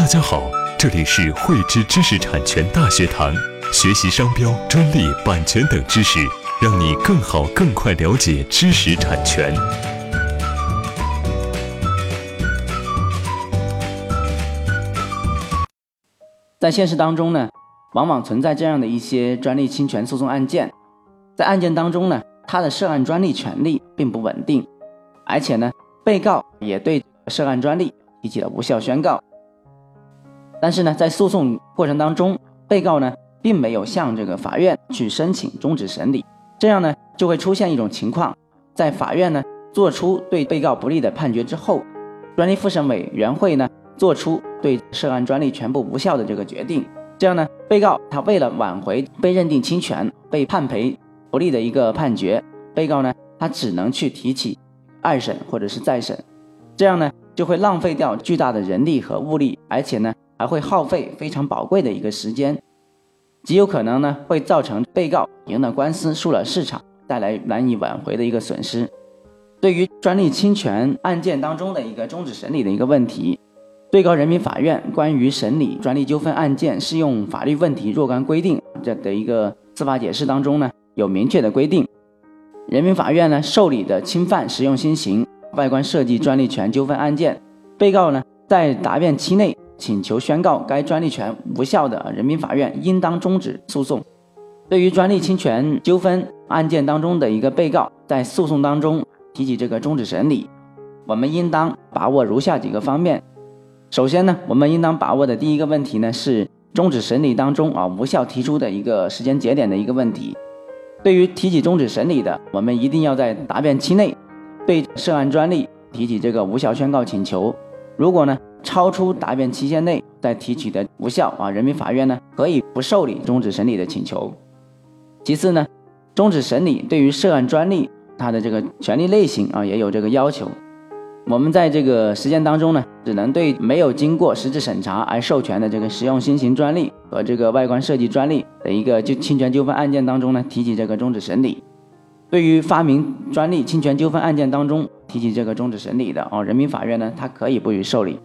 大家好，这里是汇知知识产权大学堂，学习商标、专利、版权等知识，让你更好、更快了解知识产权。在现实当中呢，往往存在这样的一些专利侵权诉讼案件，在案件当中呢，它的涉案专利权利并不稳定，而且呢，被告也对涉案专利提起了无效宣告。但是呢，在诉讼过程当中，被告呢并没有向这个法院去申请终止审理，这样呢就会出现一种情况，在法院呢做出对被告不利的判决之后，专利复审委员会呢做出对涉案专利全部无效的这个决定，这样呢，被告他为了挽回被认定侵权、被判赔不利的一个判决，被告呢他只能去提起二审或者是再审，这样呢就会浪费掉巨大的人力和物力，而且呢。还会耗费非常宝贵的一个时间，极有可能呢会造成被告赢了官司输了市场，带来难以挽回的一个损失。对于专利侵权案件当中的一个终止审理的一个问题，最高人民法院关于审理专利纠纷案件适用法律问题若干规定这的一个司法解释当中呢有明确的规定，人民法院呢受理的侵犯实用新型外观设计专利权纠纷案件，被告呢在答辩期内。请求宣告该专利权无效的，人民法院应当终止诉讼。对于专利侵权纠纷案件当中的一个被告，在诉讼当中提起这个终止审理，我们应当把握如下几个方面。首先呢，我们应当把握的第一个问题呢，是终止审理当中啊无效提出的一个时间节点的一个问题。对于提起终止审理的，我们一定要在答辩期内对涉案专利提起这个无效宣告请求。如果呢？超出答辩期限内再提取的无效啊，人民法院呢可以不受理终止审理的请求。其次呢，终止审理对于涉案专利它的这个权利类型啊也有这个要求。我们在这个实践当中呢，只能对没有经过实质审查而授权的这个实用新型专利和这个外观设计专利的一个就侵权纠纷案件当中呢提起这个终止审理。对于发明专利侵权纠纷案件当中提起这个终止审理的啊，人民法院呢它可以不予受理。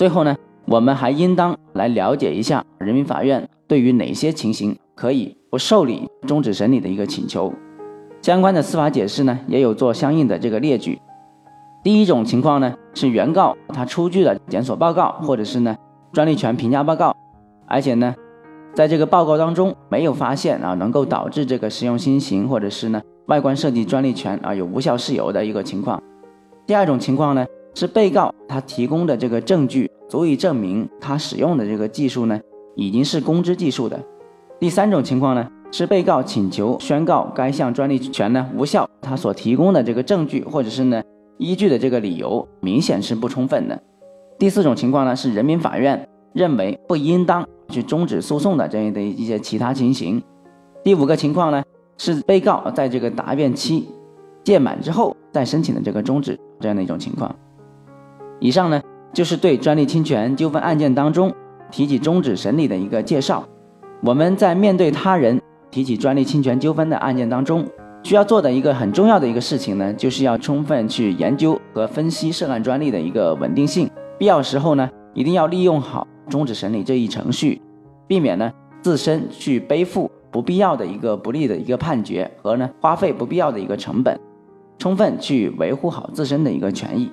最后呢，我们还应当来了解一下人民法院对于哪些情形可以不受理终止审理的一个请求。相关的司法解释呢，也有做相应的这个列举。第一种情况呢，是原告他出具了检索报告或者是呢专利权评价报告，而且呢，在这个报告当中没有发现啊能够导致这个实用新型或者是呢外观设计专利权啊有无效事由的一个情况。第二种情况呢。是被告他提供的这个证据足以证明他使用的这个技术呢，已经是公知技术的。第三种情况呢，是被告请求宣告该项专利权呢无效，他所提供的这个证据或者是呢依据的这个理由明显是不充分的。第四种情况呢，是人民法院认为不应当去终止诉讼的这样的一些其他情形。第五个情况呢，是被告在这个答辩期届满之后再申请的这个终止这样的一种情况。以上呢，就是对专利侵权纠纷案件当中提起终止审理的一个介绍。我们在面对他人提起专利侵权纠纷的案件当中，需要做的一个很重要的一个事情呢，就是要充分去研究和分析涉案专利的一个稳定性。必要时候呢，一定要利用好终止审理这一程序，避免呢自身去背负不必要的一个不利的一个判决和呢花费不必要的一个成本，充分去维护好自身的一个权益。